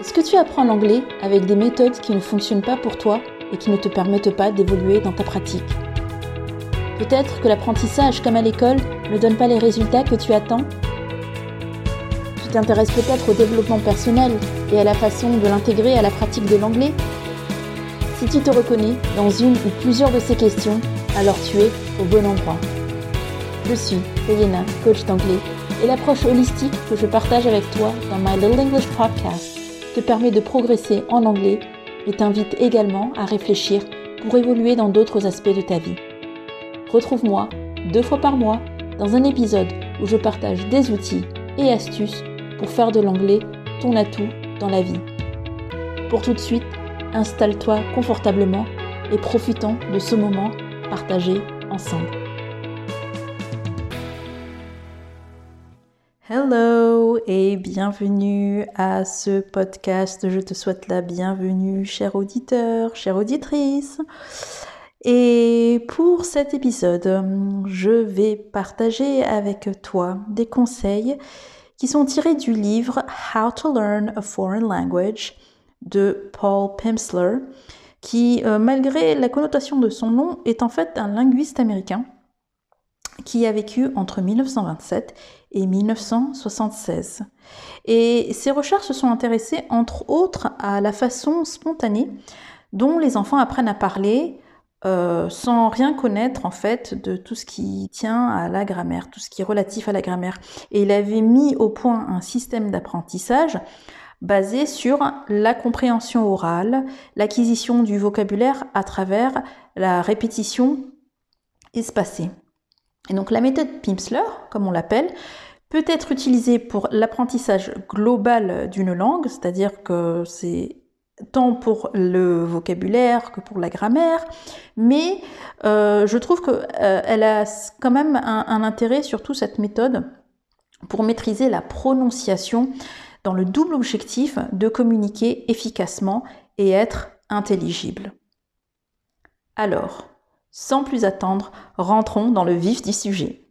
Est-ce que tu apprends l'anglais avec des méthodes qui ne fonctionnent pas pour toi et qui ne te permettent pas d'évoluer dans ta pratique Peut-être que l'apprentissage, comme à l'école, ne donne pas les résultats que tu attends Tu t'intéresses peut-être au développement personnel et à la façon de l'intégrer à la pratique de l'anglais Si tu te reconnais dans une ou plusieurs de ces questions, alors tu es au bon endroit. Je suis Elena, coach d'anglais, et l'approche holistique que je partage avec toi dans My Little English Podcast te permet de progresser en anglais et t'invite également à réfléchir pour évoluer dans d'autres aspects de ta vie. Retrouve-moi deux fois par mois dans un épisode où je partage des outils et astuces pour faire de l'anglais ton atout dans la vie. Pour tout de suite, installe-toi confortablement et profitons de ce moment partagé ensemble. Hello et bienvenue à ce podcast. Je te souhaite la bienvenue, cher auditeur, chère auditrice. Et pour cet épisode, je vais partager avec toi des conseils qui sont tirés du livre How to Learn a Foreign Language de Paul Pimsleur, qui, euh, malgré la connotation de son nom, est en fait un linguiste américain qui a vécu entre 1927 et 1976. Et ses recherches se sont intéressées entre autres à la façon spontanée dont les enfants apprennent à parler euh, sans rien connaître en fait de tout ce qui tient à la grammaire, tout ce qui est relatif à la grammaire. Et il avait mis au point un système d'apprentissage basé sur la compréhension orale, l'acquisition du vocabulaire à travers la répétition espacée. Et donc la méthode Pimsleur, comme on l'appelle, peut être utilisée pour l'apprentissage global d'une langue, c'est-à-dire que c'est tant pour le vocabulaire que pour la grammaire, mais euh, je trouve qu'elle euh, a quand même un, un, intérêt, surtout cette méthode, pour maîtriser la prononciation dans le double objectif de communiquer efficacement et être intelligible. Alors, sans plus attendre, rentrons dans le vif du sujet.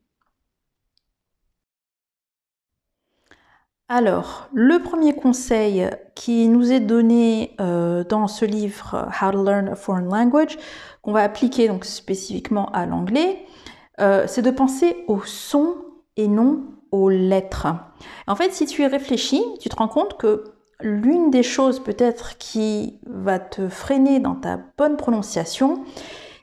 Alors, le premier conseil qui nous est donné euh, dans ce livre How to Learn a Foreign Language, qu'on va appliquer donc spécifiquement à l'anglais, euh, c'est de penser au son et non aux lettres. En fait, si tu y réfléchis, tu te rends compte que l'une des choses peut-être qui va te freiner dans ta bonne prononciation,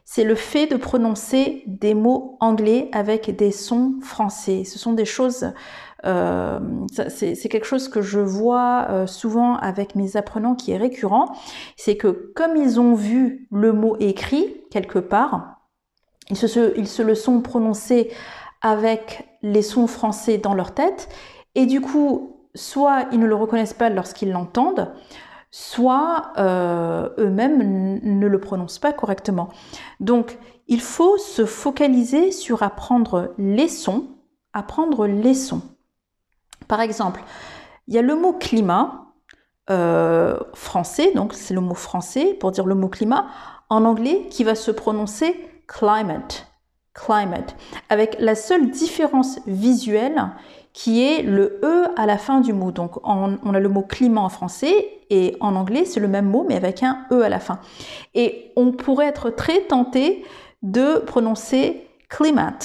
c'est le fait de prononcer des mots anglais avec des sons français. Ce sont des choses, euh, c'est quelque chose que je vois euh, souvent avec mes apprenants qui est récurrent, c'est que comme ils ont vu le mot écrit quelque part, ils se, ils se le sont prononcés avec les sons français dans leur tête, et du coup, soit ils ne le reconnaissent pas lorsqu'ils l'entendent, soit euh, eux-mêmes ne le prononcent pas correctement. Donc, il faut se focaliser sur apprendre les sons, apprendre les sons. Par exemple, il y a le mot climat euh, français, donc c'est le mot français pour dire le mot climat, en anglais qui va se prononcer climate, climate, avec la seule différence visuelle qui est le E à la fin du mot. Donc on a le mot climat en français et en anglais c'est le même mot mais avec un E à la fin. Et on pourrait être très tenté de prononcer climat.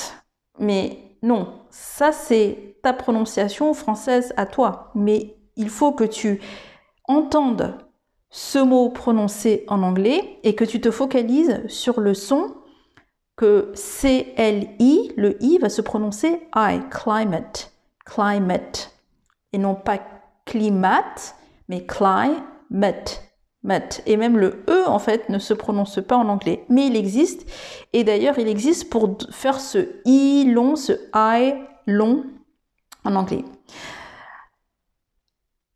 Mais non, ça c'est ta prononciation française à toi. Mais il faut que tu entendes ce mot prononcé en anglais et que tu te focalises sur le son que C-L-I, le I va se prononcer I, climate climate, et non pas climat, mais climate. Et même le E, en fait, ne se prononce pas en anglais. Mais il existe. Et d'ailleurs, il existe pour faire ce I long, ce I long en anglais.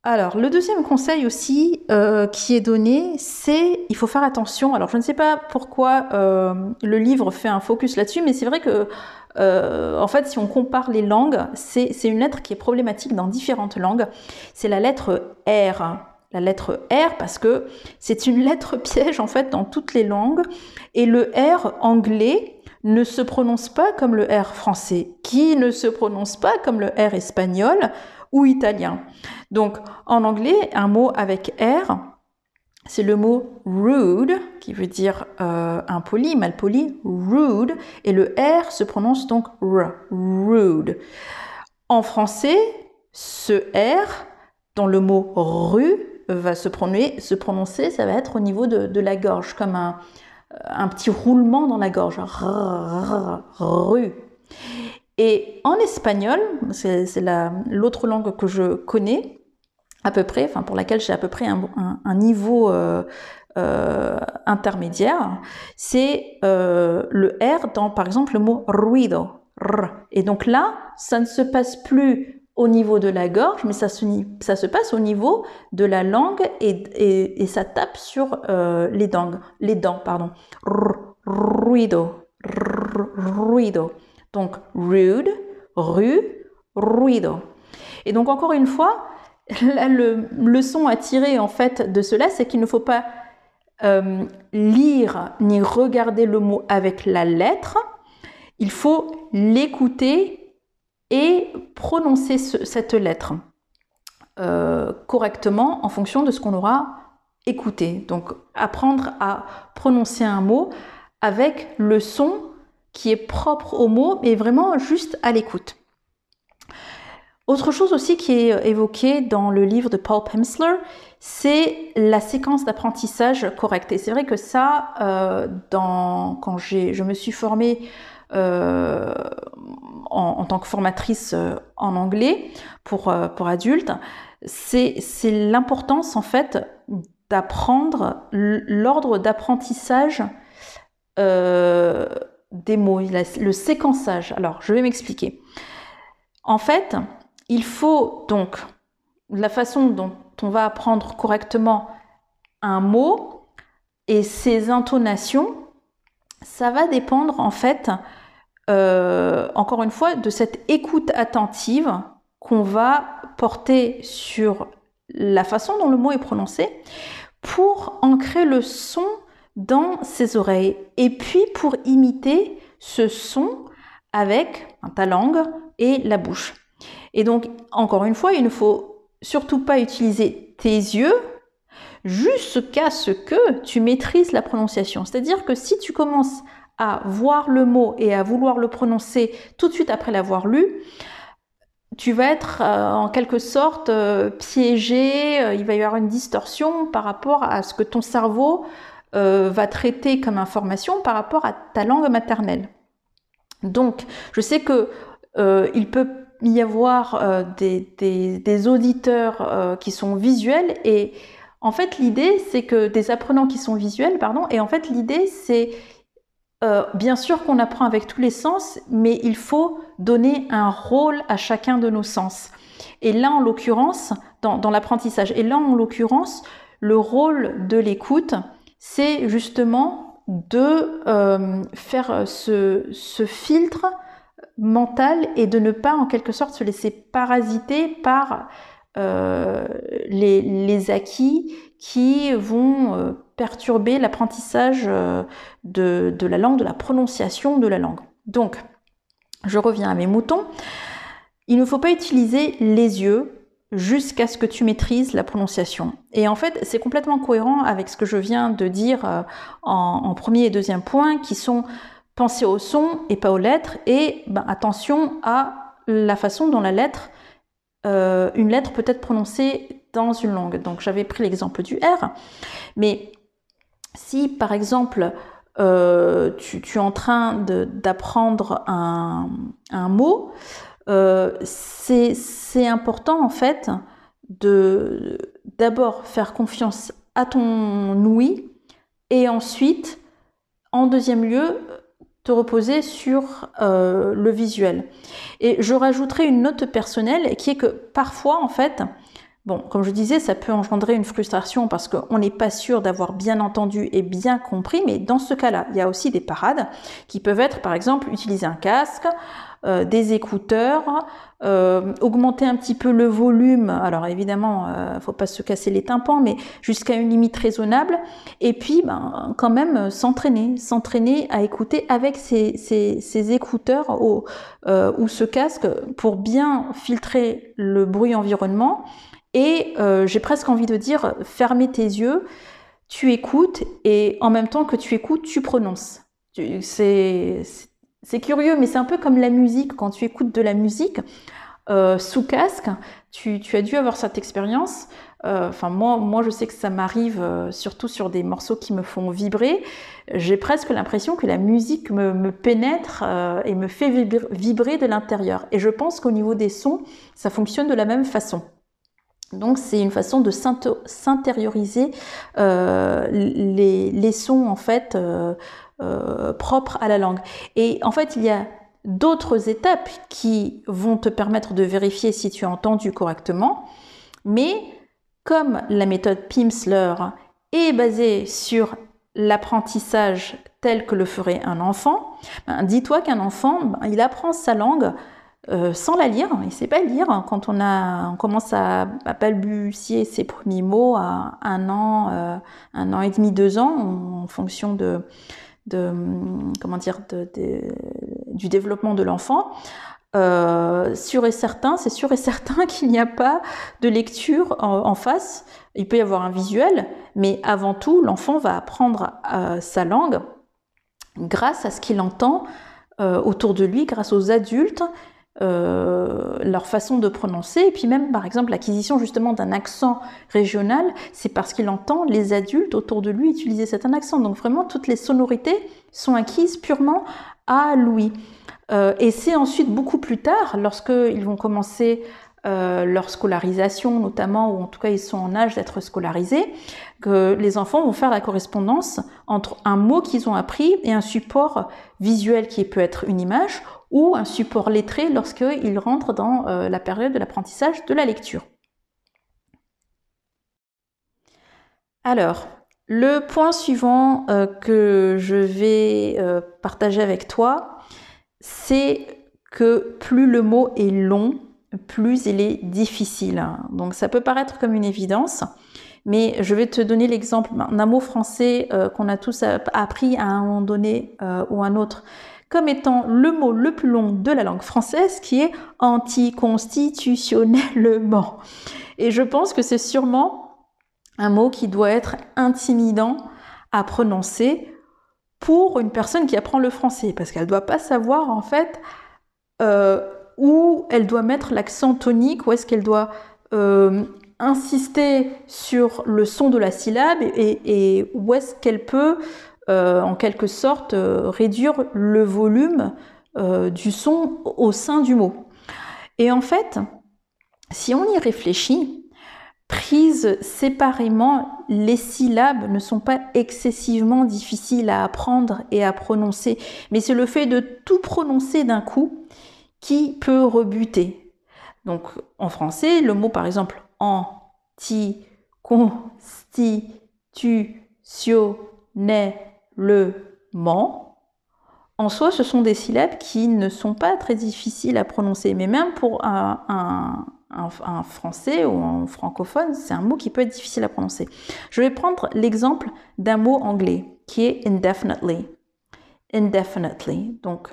Alors, le deuxième conseil aussi euh, qui est donné, c'est il faut faire attention. Alors, je ne sais pas pourquoi euh, le livre fait un focus là-dessus, mais c'est vrai que euh, en fait, si on compare les langues, c'est une lettre qui est problématique dans différentes langues. C'est la lettre R. La lettre R parce que c'est une lettre piège en fait dans toutes les langues. Et le R anglais ne se prononce pas comme le R français, qui ne se prononce pas comme le R espagnol italien. Donc en anglais, un mot avec R, c'est le mot rude, qui veut dire euh, impoli, malpoli, rude, et le R se prononce donc R, rude. En français, ce R, dans le mot rue, va se prononcer, ça va être au niveau de, la gorge, comme un, un, petit roulement dans la gorge. Rue. Et en espagnol, c'est l'autre langue que je connais, à peu près, enfin pour laquelle j'ai à peu près un, niveau euh, euh, intermédiaire, c'est euh, le R dans par exemple le mot ruido. Et donc là, ça ne se passe plus au niveau de la gorge, mais ça se, passe au niveau de la langue et, et, ça tape sur les dents, les dents, pardon. ruido, ruido. Donc rude, rue, ruido. Et donc encore une fois, la le leçon à tirer en fait de cela, c'est qu'il ne faut pas euh, lire ni regarder le mot avec la lettre. Il faut l'écouter et prononcer cette lettre euh, correctement en fonction de ce qu'on aura écouté. Donc apprendre à prononcer un mot avec le son qui est propre au mot, mais vraiment juste à l'écoute. Autre chose aussi qui est évoquée dans le livre de Paul Pimsleur, c'est la séquence d'apprentissage correcte. Et c'est vrai que ça, euh, dans, quand je me suis formée euh, en, tant que formatrice euh, en anglais pour, pour adultes, c'est l'importance en fait d'apprendre l'ordre d'apprentissage des mots, le séquençage. Alors, je vais m'expliquer. En fait, il faut donc la façon dont on va apprendre correctement un mot et ses intonations, ça va dépendre en fait, euh, encore une fois, de cette écoute attentive qu'on va porter sur la façon dont le mot est prononcé pour ancrer le son dans ses oreilles et puis pour imiter ce son avec ta langue et la bouche. Et donc, encore une fois, il ne faut surtout pas utiliser tes yeux jusqu'à ce que tu maîtrises la prononciation. C'est-à-dire que si tu commences à voir le mot et à vouloir le prononcer tout de suite après l'avoir lu, tu vas être euh, en quelque sorte euh, piégé, euh, il va y avoir une distorsion par rapport à ce que ton cerveau euh, va traiter comme information par rapport à ta langue maternelle. Donc, je sais que euh, il peut y avoir euh, des, auditeurs qui sont visuels et en fait l'idée c'est que des apprenants qui sont visuels, pardon, et en fait l'idée c'est bien sûr qu'on apprend avec tous les sens, mais il faut donner un rôle à chacun de nos sens. Et là, en l'occurrence, dans, dans l'apprentissage, et là, en l'occurrence, le rôle de l'écoute, c'est justement de euh, faire ce, filtre mental et de ne pas en quelque sorte se laisser parasiter par euh, les, acquis qui vont euh, perturber l'apprentissage de, la langue, de la prononciation de la langue. Donc, je reviens à mes moutons. Il ne faut pas utiliser les yeux jusqu'à ce que tu maîtrises la prononciation. Et en fait, c'est complètement cohérent avec ce que je viens de dire euh, en, premier et deuxième point, qui sont penser au son et pas aux lettres, et ben, attention à la façon dont euh, une lettre peut être prononcée dans une langue. Donc j'avais pris l'exemple du R, mais si par exemple euh, tu, es en train d'apprendre un, mot, euh, c'est important en fait de d'abord faire confiance à ton ouïe et ensuite, en deuxième lieu, te reposer sur euh, le visuel. Et je rajouterai une note personnelle qui est que parfois, en fait, Bon, comme je disais, ça peut engendrer une frustration parce qu'on n'est pas sûr d'avoir bien entendu et bien compris, mais dans ce cas-là, il y a aussi des parades qui peuvent être, par exemple, utiliser un casque, euh, des écouteurs, euh, augmenter un petit peu le volume. Alors évidemment, euh, faut pas se casser les tympans, mais jusqu'à une limite raisonnable. Et puis, ben, quand même, s'entraîner, s'entraîner à écouter avec ces, écouteurs ou, ce casque pour bien filtrer le bruit environnement. Et j'ai presque envie de dire, fermer tes yeux, tu écoutes et en même temps que tu écoutes, tu prononces. C'est c'est curieux, mais c'est un peu comme la musique. Quand tu écoutes de la musique euh, sous casque, tu, as dû avoir cette expérience. Euh, enfin, moi, moi, je sais que ça m'arrive euh, surtout sur des morceaux qui me font vibrer. J'ai presque l'impression que la musique me, pénètre et me fait vibrer de l'intérieur. Et je pense qu'au niveau des sons, ça fonctionne de la même façon. Donc c'est une façon de s'intérioriser les, sons en fait propre à la langue. Et en fait, il y a d'autres étapes qui vont te permettre de vérifier si tu as entendu correctement, mais comme la méthode Pimsleur est basée sur l'apprentissage tel que le ferait un enfant, ben, dis-toi qu'un enfant, ben, il apprend sa langue euh, sans la lire, il ne sait pas lire. Quand on, a, commence à, balbutier ses premiers mots à un an, euh, un an et demi, deux ans, en fonction de, comment dire du développement de l'enfant. Euh, sûr et certain, c'est sûr et certain qu'il n'y a pas de lecture en, face. Il peut y avoir un visuel, mais avant tout, l'enfant va apprendre euh, sa langue grâce à ce qu'il entend euh, autour de lui, grâce aux adultes euh, leur façon de prononcer, et puis même par exemple l'acquisition justement d'un accent régional, c'est parce qu'il entend les adultes autour de lui utiliser cet accent. Donc vraiment toutes les sonorités sont acquises purement à Louis. Euh, et c'est ensuite beaucoup plus tard, lorsqu'ils vont commencer euh, leur scolarisation notamment, ou en tout cas ils sont en âge d'être scolarisés, que les enfants vont faire la correspondance entre un mot qu'ils ont appris et un support visuel qui peut être une image ou un support lettré lorsqu'ils rentrent dans euh, la période de l'apprentissage de la lecture. Alors, le point suivant euh, que je vais euh, partager avec toi, c'est que plus le mot est long, plus il est difficile. Donc ça peut paraître comme une évidence, mais je vais te donner l'exemple d'un mot français qu'on a tous appris à un moment donné ou un autre comme étant le mot le plus long de la langue française qui est anticonstitutionnellement. Et je pense que c'est sûrement un mot qui doit être intimidant à prononcer pour une personne qui apprend le français, parce qu'elle ne doit pas savoir en fait euh, où elle doit mettre l'accent tonique, où est-ce qu'elle doit euh, insister sur le son de la syllabe et où est-ce qu'elle peut en quelque sorte euh, réduire le volume euh, du son au sein du mot. Et en fait, si on y réfléchit, prises séparément, les syllabes ne sont pas excessivement difficiles à apprendre et à prononcer, mais c'est le fait de tout prononcer d'un coup qui peut rebuter. Donc en français, le mot par exemple anti, constitutionnel, le ment, en soi, ce sont des syllabes qui ne sont pas très difficiles à prononcer. Mais même pour un, français ou un francophone, c'est un mot qui peut être difficile à prononcer. Je vais prendre l'exemple d'un mot anglais qui est indefinitely. Indefinitely. Donc,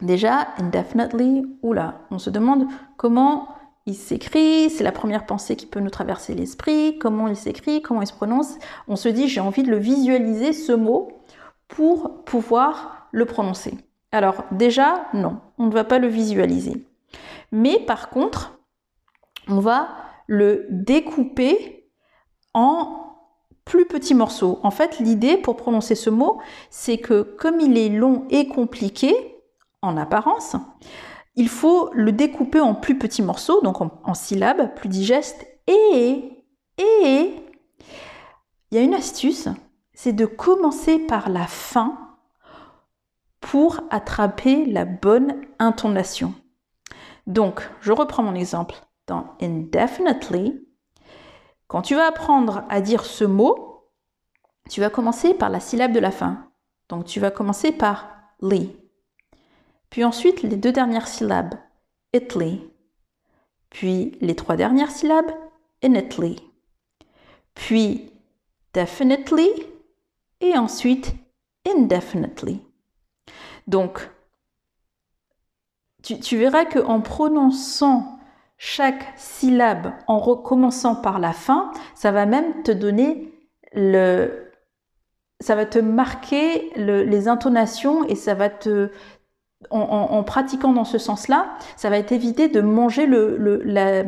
déjà, indefinitely, oula, on se demande comment il s'écrit, c'est la première pensée qui peut nous traverser l'esprit, comment il s'écrit, comment il se prononce. On se dit j'ai envie de le visualiser ce mot pour pouvoir le prononcer. Alors déjà, non, on ne va pas le visualiser. Mais par contre, on va le découper en plus petits morceaux. En fait, l'idée pour prononcer ce mot, c'est que comme il est long et compliqué, en apparence, il faut le découper en plus petits morceaux, donc en, syllabes, plus digestes. Et, et, il y a une astuce, c'est de commencer par la fin pour attraper la bonne intonation. Donc, je reprends mon exemple. dans indefinitely, quand tu vas apprendre à dire ce mot, tu vas commencer par la syllabe de la fin. Donc tu vas commencer par li. Puis ensuite les deux dernières syllabes, itly. Puis les trois dernières syllabes, initly. Puis definitely et ensuite indefinitely. Donc, tu, tu verras qu'en prononçant chaque syllabe en recommençant par la fin, ça va même te donner le, ça va te marquer les intonations et ça va te, en, pratiquant dans ce sens-là, ça va t'éviter de manger la,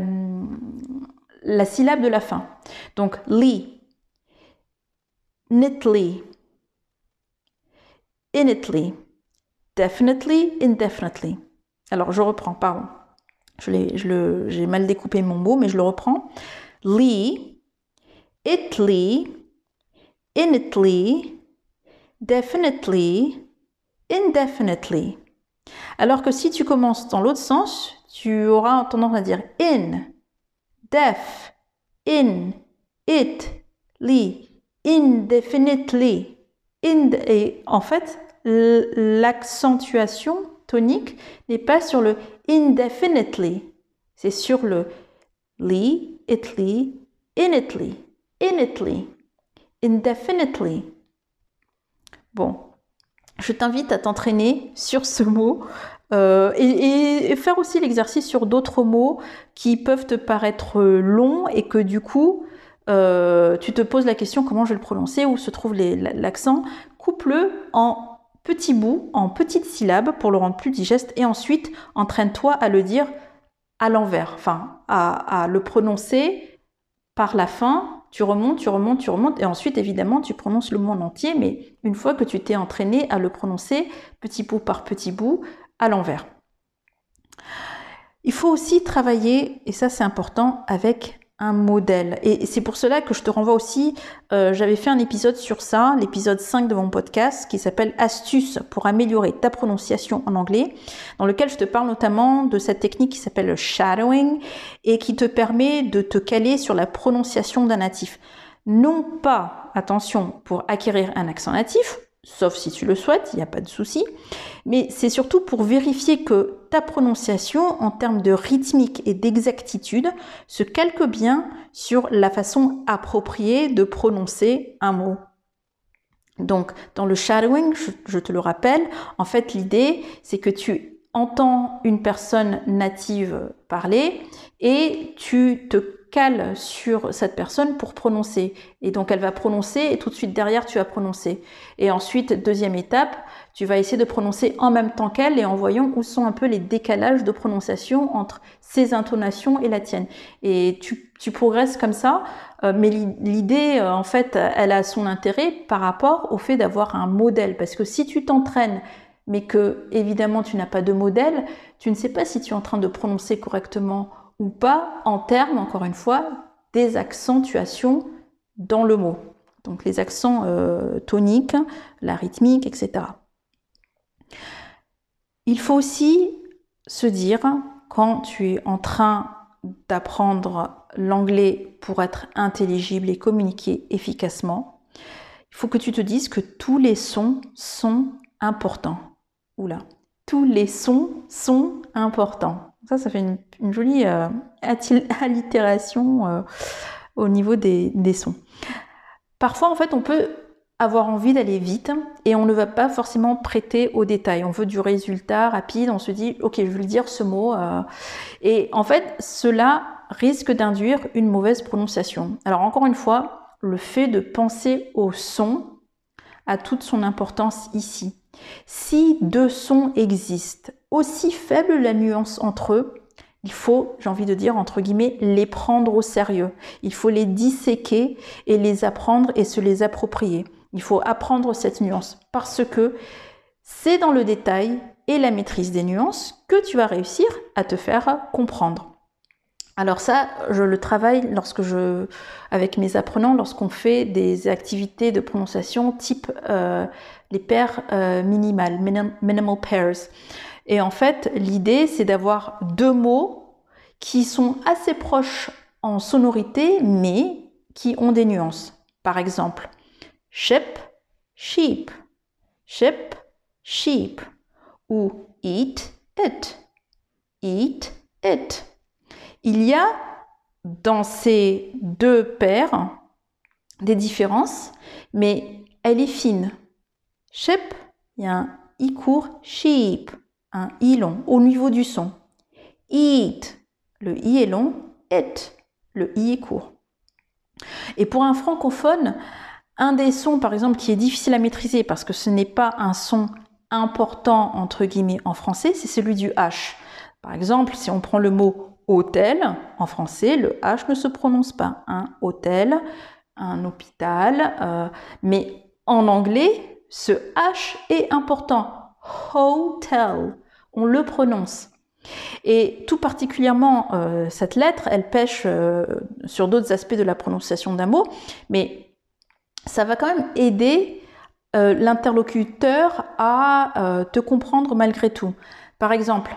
syllabe de la fin. Donc, li, knitly, initly, definitely, indefinitely. Alors, je reprends, pardon. J'ai mal découpé mon mot, mais je le reprends. Li, itly, initly, definitely, indefinitely. Alors que si tu commences dans l'autre sens, tu auras tendance à dire in, def, in, it, li, indefinitely. et en fait, l'accentuation tonique n'est pas sur le indefinitely, c'est sur le li, itly, initly, initly, indefinitely. Bon, je t'invite à t'entraîner sur ce mot euh, et, faire aussi l'exercice sur d'autres mots qui peuvent te paraître longs et que du coup, euh, tu te poses la question comment je vais le prononcer, où se trouve l'accent. Coupe-le en petits bouts, en petites syllabes pour le rendre plus digeste et ensuite entraîne-toi à le dire à l'envers, enfin à, le prononcer par la fin, tu remontes, tu remontes, tu remontes, et ensuite évidemment tu prononces le mot en entier, mais une fois que tu t'es entraîné à le prononcer petit bout par petit bout à l'envers. Il faut aussi travailler, et ça c'est important, avec un modèle. Et c'est pour cela que je te renvoie aussi, euh, j'avais fait un épisode sur ça, l'épisode 5 de mon podcast, qui s'appelle Astuces pour améliorer ta prononciation en anglais, dans lequel je te parle notamment de cette technique qui s'appelle le shadowing et qui te permet de te caler sur la prononciation d'un natif. Non pas, attention, pour acquérir un accent natif, sauf si tu le souhaites, il n'y a pas de souci. Mais c'est surtout pour vérifier que ta prononciation en termes de rythmique et d'exactitude se calque bien sur la façon appropriée de prononcer un mot. Donc, dans le shadowing, je, te le rappelle, en fait, l'idée, c'est que tu entends une personne native parler et tu te cale sur cette personne pour prononcer. Et donc elle va prononcer et tout de suite derrière tu vas prononcer. Et ensuite, deuxième étape, tu vas essayer de prononcer en même temps qu'elle et en voyant où sont un peu les décalages de prononciation entre ses intonations et la tienne. Et tu, tu progresses comme ça, euh, mais l'idée, euh, en fait, elle a son intérêt par rapport au fait d'avoir un modèle. Parce que si tu t'entraînes mais que évidemment tu n'as pas de modèle, tu ne sais pas si tu es en train de prononcer correctement ou pas en termes, encore une fois, des accentuations dans le mot. Donc les accents euh, toniques, la rythmique, etc. Il faut aussi se dire, quand tu es en train d'apprendre l'anglais pour être intelligible et communiquer efficacement, il faut que tu te dises que tous les sons sont importants. Oula, tous les sons sont importants. Ça, ça fait une, jolie euh, allitération euh, au niveau des, sons. Parfois, en fait, on peut avoir envie d'aller vite et on ne va pas forcément prêter aux détails. On veut du résultat rapide, on se dit, ok, je vais le dire ce mot. Euh. et en fait, cela risque d'induire une mauvaise prononciation. Alors encore une fois, le fait de penser au son a toute son importance ici. Si deux sons existent, aussi faible la nuance entre eux, il faut, j'ai envie de dire, entre guillemets, les prendre au sérieux. Il faut les disséquer et les apprendre et se les approprier. Il faut apprendre cette nuance parce que c'est dans le détail et la maîtrise des nuances que tu vas réussir à te faire comprendre. Alors ça, je le travaille lorsque je, avec mes apprenants, lorsqu'on fait des activités de prononciation type euh, les paires euh, minimales, minimal pairs. Et en fait, l'idée, c'est d'avoir deux mots qui sont assez proches en sonorité, mais qui ont des nuances. Par exemple, ship, sheep, ship, sheep, ou eat, it, eat, it. Il y a dans ces deux paires des différences, mais elle est fine. Ship, il y a un i court, sheep, un i long au niveau du son. Eat, le i est long, it, le i est court. Et pour un francophone, un des sons, par exemple, qui est difficile à maîtriser parce que ce n'est pas un son important, entre guillemets, en français, c'est celui du H. Par exemple, si on prend le mot hôtel, en français, le H ne se prononce pas. Un hôtel, un hôpital, euh, mais en anglais, ce H est important. Hotel, on le prononce. Et tout particulièrement, euh, cette lettre, elle pêche euh, sur d'autres aspects de la prononciation d'un mot, mais ça va quand même aider l'interlocuteur à te comprendre malgré tout. Par exemple,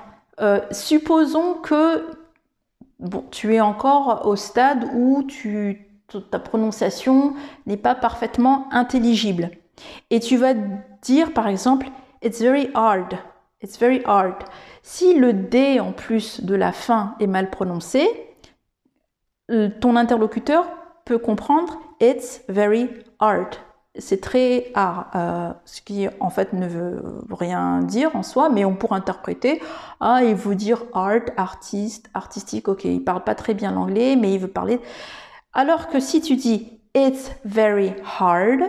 supposons que tu es encore au stade où tu ta prononciation n'est pas parfaitement intelligible. Et tu vas dire par exemple It's very hard. It's very hard. Si le D en plus de la fin est mal prononcé, euh, ton interlocuteur peut comprendre It's very hard. C'est très hard, euh, ce qui en fait ne veut rien dire en soi, mais on pourrait interpréter Ah, il veut dire art, artiste, artistique, ok, il parle pas très bien l'anglais, mais il veut parler. Alors que si tu dis it's very hard,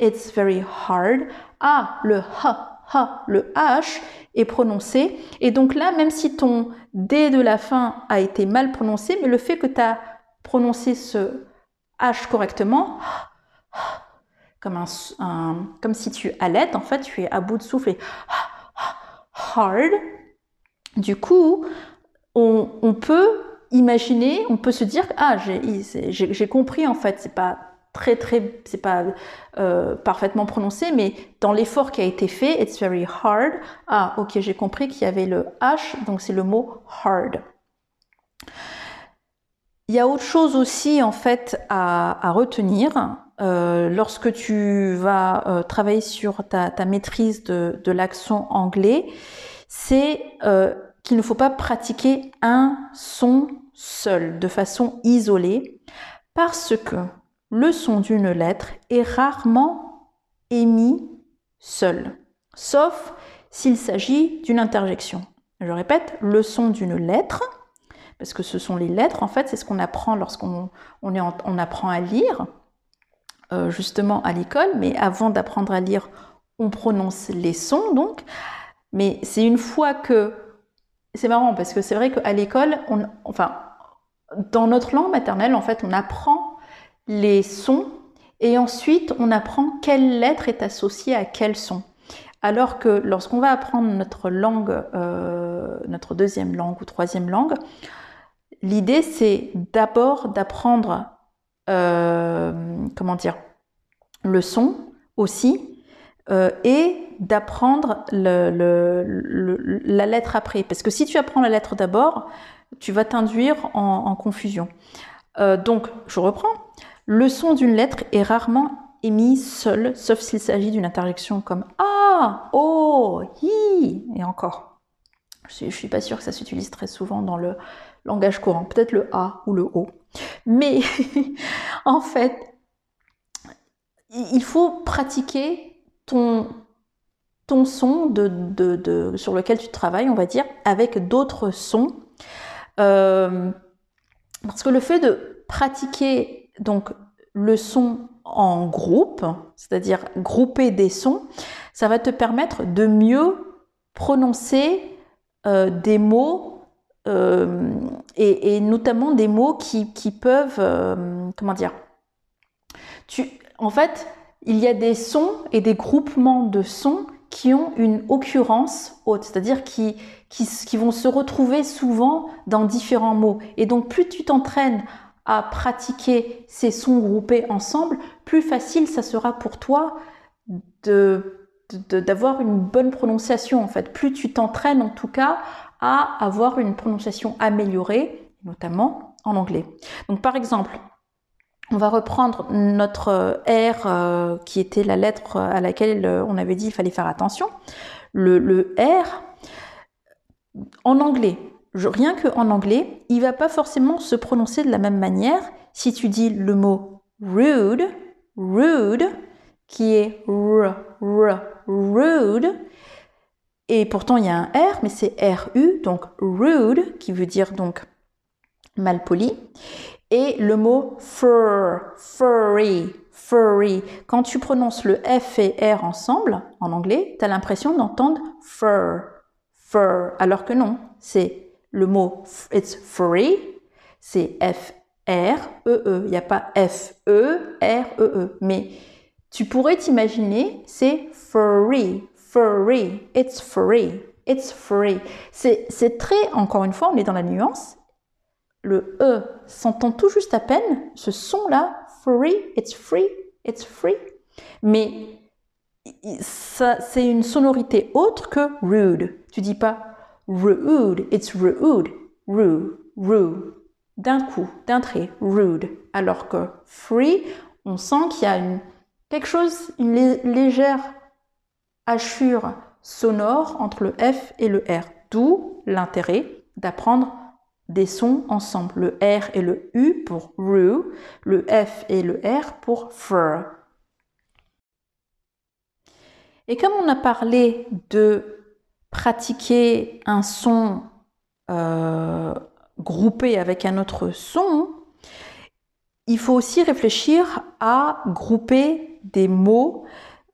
it's very hard, ah, le h, h, le h est prononcé. Et donc là, même si ton D de la fin a été mal prononcé, mais le fait que tu as prononcé ce H correctement, comme, un, comme si tu allais, en fait, tu es à bout de souffle. Hard. Du coup, on, on peut imaginer, on peut se dire ah j'ai compris en fait, c'est pas très très c'est pas euh, parfaitement prononcé, mais dans l'effort qui a été fait, it's very hard. Ah ok j'ai compris qu'il y avait le h, donc c'est le mot hard. Il y a autre chose aussi en fait à, retenir euh, lorsque tu vas euh, travailler sur ta, maîtrise de, de l'accent anglais, c'est qu'il ne faut pas pratiquer un son seul, de façon isolée, parce que le son d'une lettre est rarement émis seul, sauf s'il s'agit d'une interjection. Je répète, le son d'une lettre, parce que ce sont les lettres, en fait, c'est ce qu'on apprend lorsqu'on on apprend à lire, euh, justement à l'école, mais avant d'apprendre à lire, on prononce les sons, donc. Mais c'est une fois que... C'est marrant, parce que c'est vrai qu'à l'école, enfin, dans notre langue maternelle, en fait, on apprend les sons et ensuite on apprend quelle lettre est associée à quel son. Alors que lorsqu'on va apprendre notre langue, euh, notre deuxième langue ou troisième langue, l'idée c'est d'abord d'apprendre, euh, comment dire, le son aussi euh, et d'apprendre la lettre après. Parce que si tu apprends la lettre d'abord, tu vas t'induire en, confusion. Euh, donc, je reprends. Le son d'une lettre est rarement émis seul, sauf s'il s'agit d'une interjection comme ah, oh, hi, et encore. Je ne suis pas sûre que ça s'utilise très souvent dans le langage courant, peut-être le a ou le o. Mais en fait, il faut pratiquer ton, son sur lequel tu travailles, on va dire, avec d'autres sons. Euh, parce que le fait de pratiquer donc le son en groupe, c'est-à-dire grouper des sons, ça va te permettre de mieux prononcer euh, des mots euh, et, notamment des mots qui, peuvent, comment dire, en fait, il y a des sons et des groupements de sons qui ont une occurrence haute, c'est-à-dire qui, qui, vont se retrouver souvent dans différents mots. Et donc plus tu t'entraînes pratiquer ces sons groupés ensemble, plus facile ça sera pour toi d'avoir une bonne prononciation en fait. Plus tu t'entraînes en tout cas à avoir une prononciation améliorée notamment en anglais. Donc par exemple, on va reprendre notre R euh, qui était la lettre à laquelle euh, on avait dit qu'il fallait faire attention. Le, R, en anglais, rien qu'en anglais, il va pas forcément se prononcer de la même manière si tu dis le mot rude, rude, qui est r, r, rude, et pourtant il y a un R, mais c'est RU, donc rude, qui veut dire donc mal poli et le mot fur, furry, furry. Quand tu prononces le F et R ensemble en anglais, tu as l'impression d'entendre fur, fur, alors que non, c'est le mot it's furry, c'est F R E E. Il n'y a pas F E R E E. Mais tu pourrais t'imaginer, c'est furry, furry, it's furry, it's furry. C'est très, encore une fois, on est dans la nuance le E s'entend tout juste à peine, ce son-là, free, it's free, it's free. Mais c'est une sonorité autre que rude. Tu dis pas rude, it's rude, rude, rude. D'un coup, d'un trait, rude. Alors que free, on sent qu'il y a une, quelque chose, une légère hachure sonore entre le F et le R. D'où l'intérêt d'apprendre des sons ensemble, le R et le U pour RU, le F et le R pour FUR. Et comme on a parlé de pratiquer un son euh, groupé avec un autre son, il faut aussi réfléchir à grouper des mots,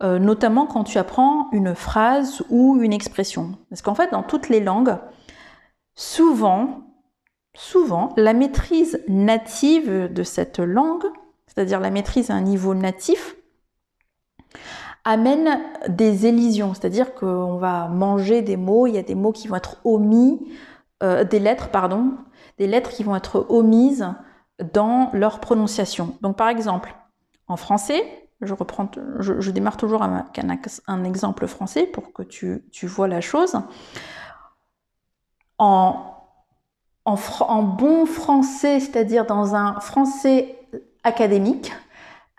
euh, notamment quand tu apprends une phrase ou une expression. Parce qu'en fait, dans toutes les langues, souvent, souvent, la maîtrise native de cette langue, c'est-à-dire la maîtrise à un niveau natif, amène des élisions, c'est-à-dire qu'on va manger des mots, il y a des mots qui vont être omis, euh, des lettres, pardon, des lettres qui vont être omises dans leur prononciation. Donc par exemple, en français, je, reprends, je, démarre toujours avec un, exemple français pour que tu, tu vois la chose. En en, bon français, c'est-à-dire dans un français académique,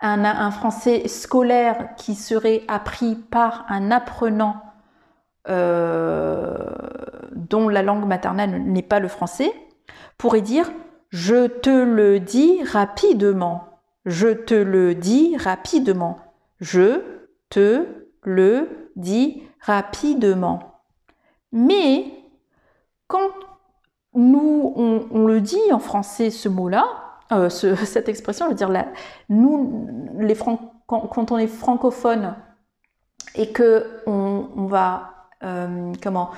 un, français scolaire qui serait appris par un apprenant euh, dont la langue maternelle n'est pas le français, pourrait dire je te le dis rapidement. Je te le dis rapidement. Je te le dis rapidement. Mais quand nous, on, le dit en français, ce mot-là, euh, cette expression, je veux dire, nous, les quand, on est francophone et que on, va, euh, comment,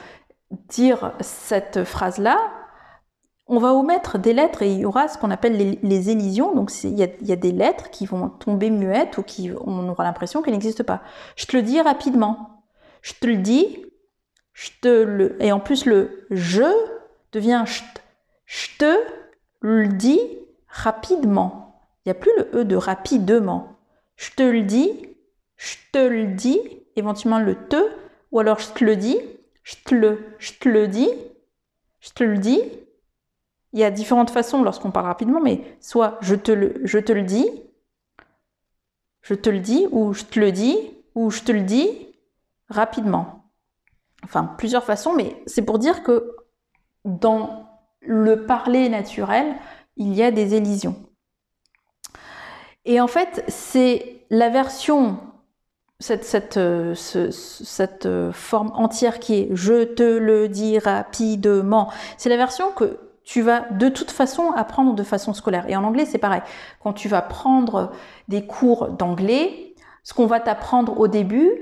dire cette phrase-là, on va omettre des lettres et il y aura ce qu'on appelle les, élisions. Donc il y, a, des lettres qui vont tomber muettes ou qui on aura l'impression qu'elles n'existent pas. Je te le dis rapidement. Je te le dis. Je te le et en plus le je devient je te le dis rapidement. Il n'y a plus le E de rapidement. Je te le dis, je te le dis, éventuellement le te, ou alors je te le dis, je te le, dis, je te le dis. Il y a différentes façons lorsqu'on parle rapidement, mais soit je te le, je te le dis, je te le dis, ou je te le dis, ou je te le dis rapidement. Enfin, plusieurs façons, mais c'est pour dire que dans le parler naturel, il y a des élisions. Et en fait, c'est la version, cette, cette, euh, cette, forme entière qui est je te le dis rapidement, c'est la version que tu vas de toute façon apprendre de façon scolaire. Et en anglais, c'est pareil. Quand tu vas prendre des cours d'anglais, ce qu'on va t'apprendre au début,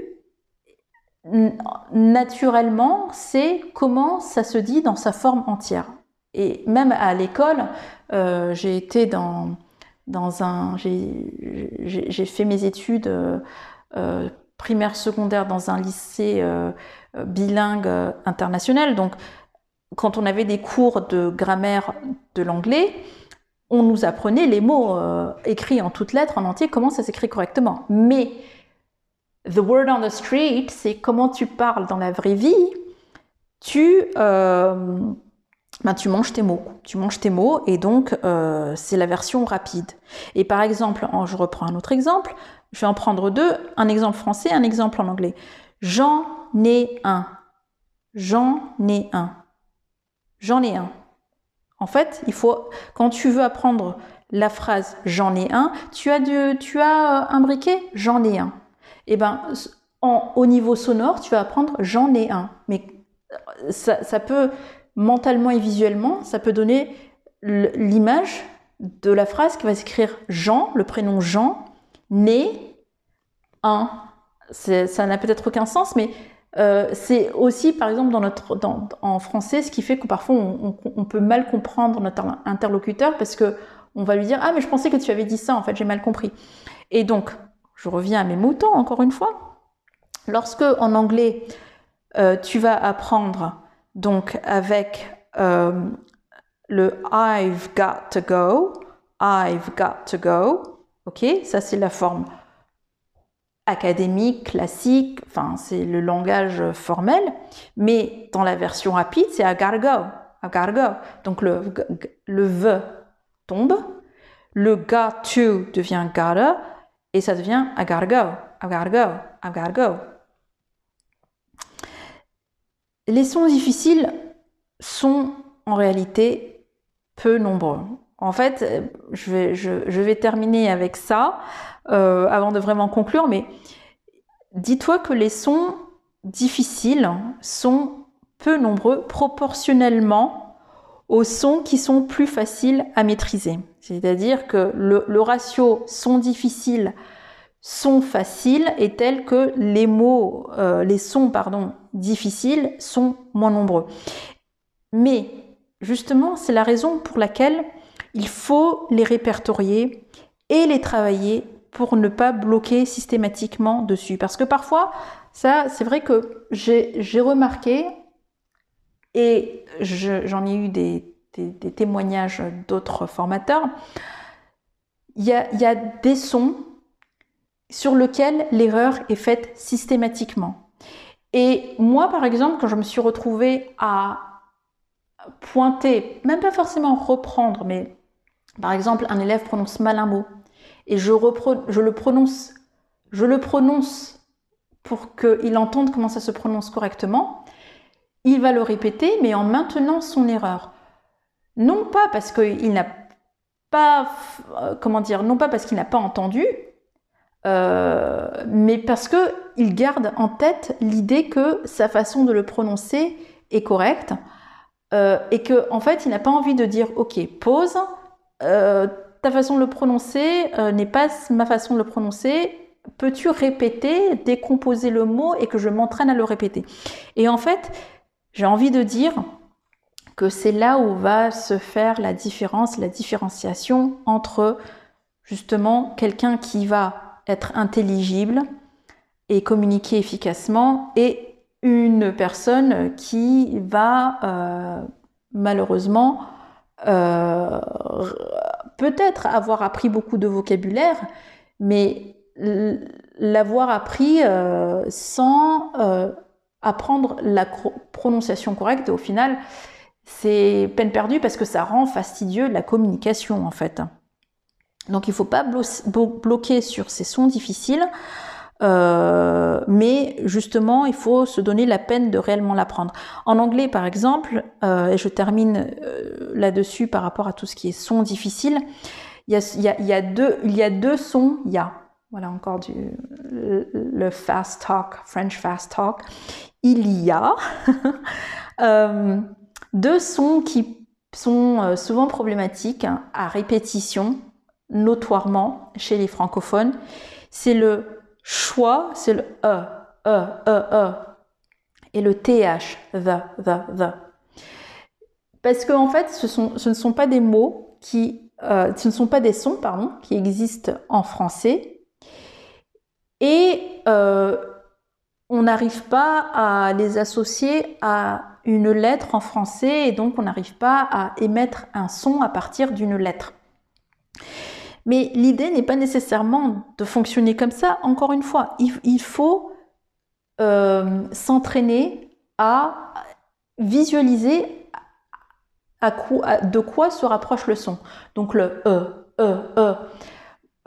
naturellement, c'est comment ça se dit dans sa forme entière. Et même à l'école, euh, j'ai été dans, dans un. J'ai fait mes études euh, euh, primaires, secondaires dans un lycée bilingue international. Donc, quand on avait des cours de grammaire de l'anglais, on nous apprenait les mots écrits en toutes lettres, en entier, comment ça s'écrit correctement. Mais The word on the street, c'est comment tu parles dans la vraie vie. Tu, euh, ben, tu manges tes mots. Tu manges tes mots et donc euh, c'est la version rapide. Et par exemple, je reprends un autre exemple, je vais en prendre deux, un exemple français, un exemple en anglais. J'en ai un. J'en ai un. J'en ai un. En fait, il faut, quand tu veux apprendre la phrase j'en ai un, tu as, tu as euh, un briquet, j'en ai un. Et eh ben, au niveau sonore, tu vas apprendre j'en ai un. Mais euh, ça, peut, mentalement et visuellement, ça peut donner l'image de la phrase qui va s'écrire Jean, le prénom Jean, né, un. Ça n'a peut-être aucun sens, mais euh, c'est aussi, par exemple, dans notre, en français, ce qui fait que parfois on, peut mal comprendre notre interlocuteur parce que on va lui dire ah mais je pensais que tu avais dit ça, en fait j'ai mal compris. Et donc, je reviens à mes moutons encore une fois. Lorsque en anglais euh, tu vas apprendre donc avec euh, le I've got to go, I've got to go, ok, ça c'est la forme académique, classique, enfin c'est le langage formel, mais dans la version rapide, c'est I gotta go, I gotta go. Donc le, le tombe, le got to devient gotta, et ça devient I gotta go, I gotta go, I gotta go. Les sons difficiles sont en réalité peu nombreux. En fait, je vais, terminer avec ça euh, avant de vraiment conclure, mais dis-toi que les sons difficiles sont peu nombreux proportionnellement aux sons qui sont plus faciles à maîtriser. C'est-à-dire que le, ratio son difficile son facile est tel que les mots, euh, les sons pardon, difficiles sont moins nombreux. Mais justement, c'est la raison pour laquelle il faut les répertorier et les travailler pour ne pas bloquer systématiquement dessus. Parce que parfois, ça, c'est vrai que j'ai remarqué, et j'en ai eu des, témoignages d'autres formateurs, il y, a, il y a des sons sur lesquels l'erreur est faite systématiquement. Et moi, par exemple, quand je me suis retrouvée à pointer, même pas forcément reprendre, mais par exemple, un élève prononce mal un mot et je, le prononce, je le prononce pour qu'il entende comment ça se prononce correctement. Il va le répéter, mais en maintenant son erreur. Non pas parce qu'il n'a pas, euh, comment dire, non pas parce qu'il n'a pas entendu, euh, mais parce que il garde en tête l'idée que sa façon de le prononcer est correcte euh, et que en fait il n'a pas envie de dire ok pause euh, ta façon de le prononcer euh, n'est pas ma façon de le prononcer. Peux-tu répéter, décomposer le mot et que je m'entraîne à le répéter? Et en fait, j'ai envie de dire que c'est là où va se faire la différence, la différenciation entre justement quelqu'un qui va être intelligible et communiquer efficacement et une personne qui va euh, malheureusement euh, peut-être avoir appris beaucoup de vocabulaire, mais l'avoir appris euh, sans apprendre la prononciation correcte. Au final, c'est peine perdue parce que ça rend fastidieux la communication en fait. Donc il ne faut pas bloquer sur ces sons difficiles. Euh, mais justement, il faut se donner la peine de réellement l'apprendre. En anglais, par exemple, euh, et je termine euh, là-dessus par rapport à tout ce qui est son difficile, il y a, deux, y a deux sons, il y a, voilà encore du, le, fast talk, French fast talk, il y a deux sons qui sont souvent problématiques à répétition, notoirement chez les francophones. C'est le Choix, c'est le E, E, E, E. Et le TH, the, the, the. Parce qu'en en fait, ce, ne sont pas des mots qui, euh, ce ne sont pas des sons, pardon, qui existent en français. Et euh, on n'arrive pas à les associer à une lettre en français et donc on n'arrive pas à émettre un son à partir d'une lettre. Mais l'idée n'est pas nécessairement de fonctionner comme ça. Encore une fois, il, faut euh, s'entraîner à visualiser de quoi se rapproche le son. Donc le E, E, E.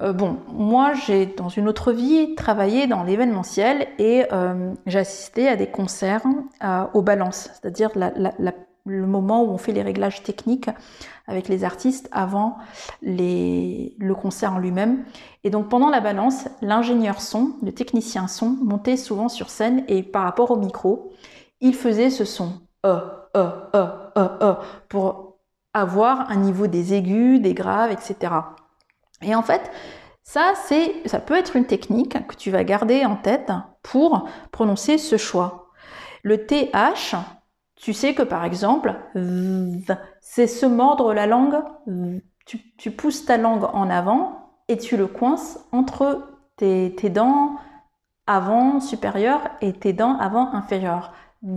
Euh, bon, moi j'ai dans une autre vie travaillé dans l'événementiel et euh, j'ai assisté à des concerts euh, aux balances, c'est-à-dire le moment où on fait les réglages techniques avec les artistes avant le concert en lui-même. Et donc pendant la balance, l'ingénieur son, le technicien son, montait souvent sur scène et par rapport au micro, il faisait ce son E, E, E, E, E pour avoir un niveau des aigus, des graves, etc. Et en fait, ça, c'est, ça peut être une technique que tu vas garder en tête pour prononcer ce choix. Le TH, tu sais que par exemple, c'est se mordre la langue, tu, pousses ta langue en avant et tu le coinces entre tes, dents avant supérieures et tes dents avant inférieures. Tu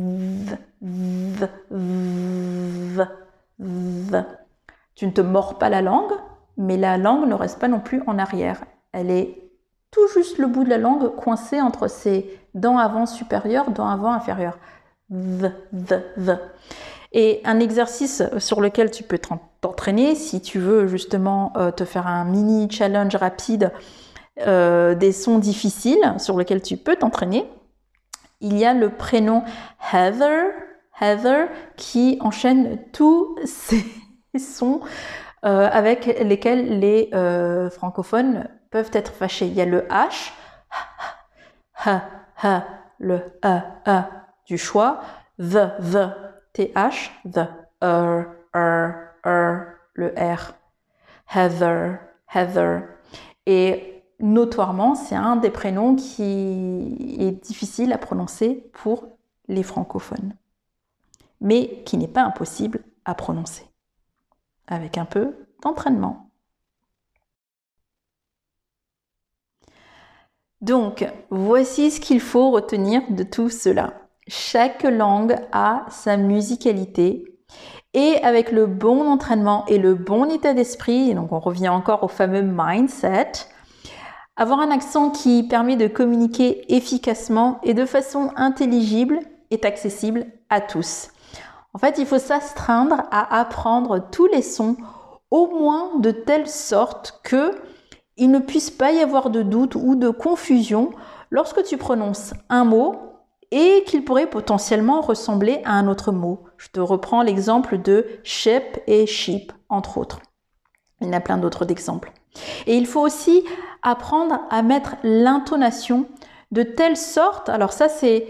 ne te mords pas la langue, mais la langue ne reste pas non plus en arrière. Elle est tout juste le bout de la langue coincé entre ses dents avant supérieures, dents avant inférieures. V, v, v. Et un exercice sur lequel tu peux t'entraîner, si tu veux justement euh, te faire un mini challenge rapide euh, des sons difficiles sur lequel tu peux t'entraîner, il y a le prénom Heather, Heather qui enchaîne tous ces sons euh, avec lesquels les francophones peuvent être fâchés. Il y a le H, le A, A du choix, the, the, TH, the, er, er, er, le R, Heather, Heather. Et notoirement, c'est un des prénoms qui est difficile à prononcer pour les francophones, mais qui n'est pas impossible à prononcer avec un peu d'entraînement. Donc, voici ce qu'il faut retenir de tout cela. Chaque langue a sa musicalité et avec le bon entraînement et le bon état d'esprit, donc on revient encore au fameux mindset, avoir un accent qui permet de communiquer efficacement et de façon intelligible est accessible à tous. En fait, il faut s'astreindre à apprendre tous les sons au moins de telle sorte que il ne puisse pas y avoir de doute ou de confusion lorsque tu prononces un mot et qu'il pourrait potentiellement ressembler à un autre mot. Je te reprends l'exemple de ship et sheep, entre autres. Il y en a plein d'autres exemples. Et il faut aussi apprendre à mettre l'intonation de telle sorte, alors ça c'est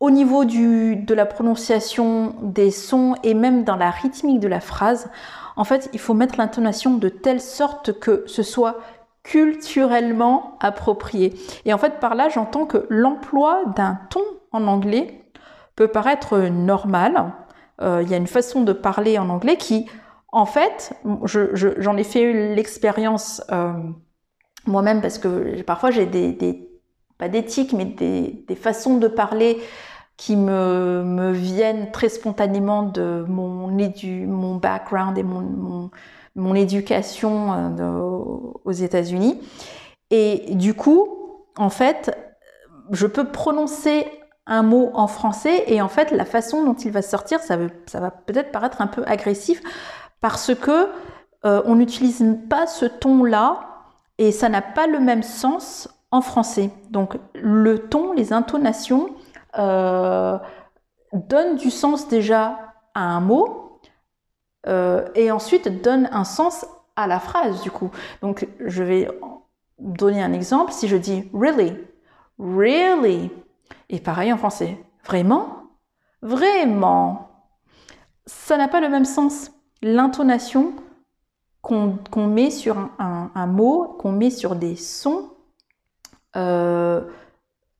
au niveau du, de la prononciation des sons et même dans la rythmique de la phrase, en fait, il faut mettre l'intonation de telle sorte que ce soit culturellement approprié. Et en fait, par là, j'entends que l'emploi d'un ton en anglais peut paraître normal. Euh, il y a une façon de parler en anglais qui, en fait, j'en ai fait l'expérience euh, moi-même parce que parfois j'ai des, des pas d'éthique, mais des, des, façons de parler qui me, me, viennent très spontanément de mon, édu, mon background et mon, mon, mon éducation euh, aux États-Unis. Et du coup, en fait, je peux prononcer un mot en français et en fait, la façon dont il va sortir, ça, va peut-être paraître un peu agressif parce que euh, on n'utilise pas ce ton-là et ça n'a pas le même sens en français. Donc le ton, les intonations euh, donnent du sens déjà à un mot euh, et ensuite donnent un sens à la phrase du coup. Donc je vais donner un exemple. Si je dis really, really, et pareil en français, vraiment, vraiment, ça n'a pas le même sens. L'intonation qu'on met sur un mot, qu'on met sur des sons, euh,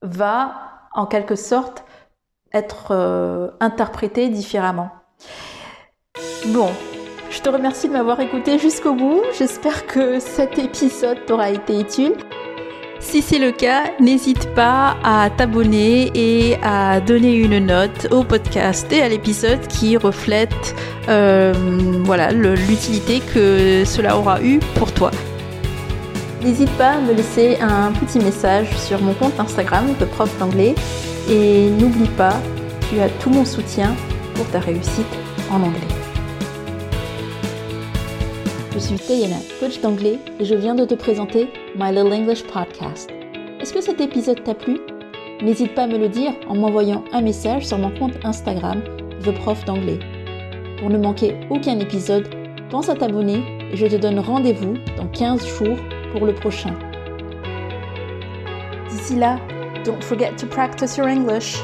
va en quelque sorte être euh, interprété différemment. Bon, je te remercie de m'avoir écouté jusqu'au bout. J'espère que cet épisode t'aura été utile. Si c'est le cas, n'hésite pas à t'abonner et à donner une note au podcast et à l'épisode qui reflète euh, voilà l'utilité que cela aura eu pour toi. N'hésite pas à me laisser un petit message sur mon compte Instagram de prof d'anglais et n'oublie pas, tu as tout mon soutien pour ta réussite en anglais. Je suis Tayana, coach d'anglais, et je viens de te présenter My Little English Podcast. Est-ce que cet épisode t'a plu? N'hésite pas à me le dire en m'envoyant un message sur mon compte Instagram, The Prof d'anglais. Pour ne manquer aucun épisode, pense à t'abonner et je te donne rendez-vous dans 15 jours pour le prochain. D'ici là, don't forget to practice your English.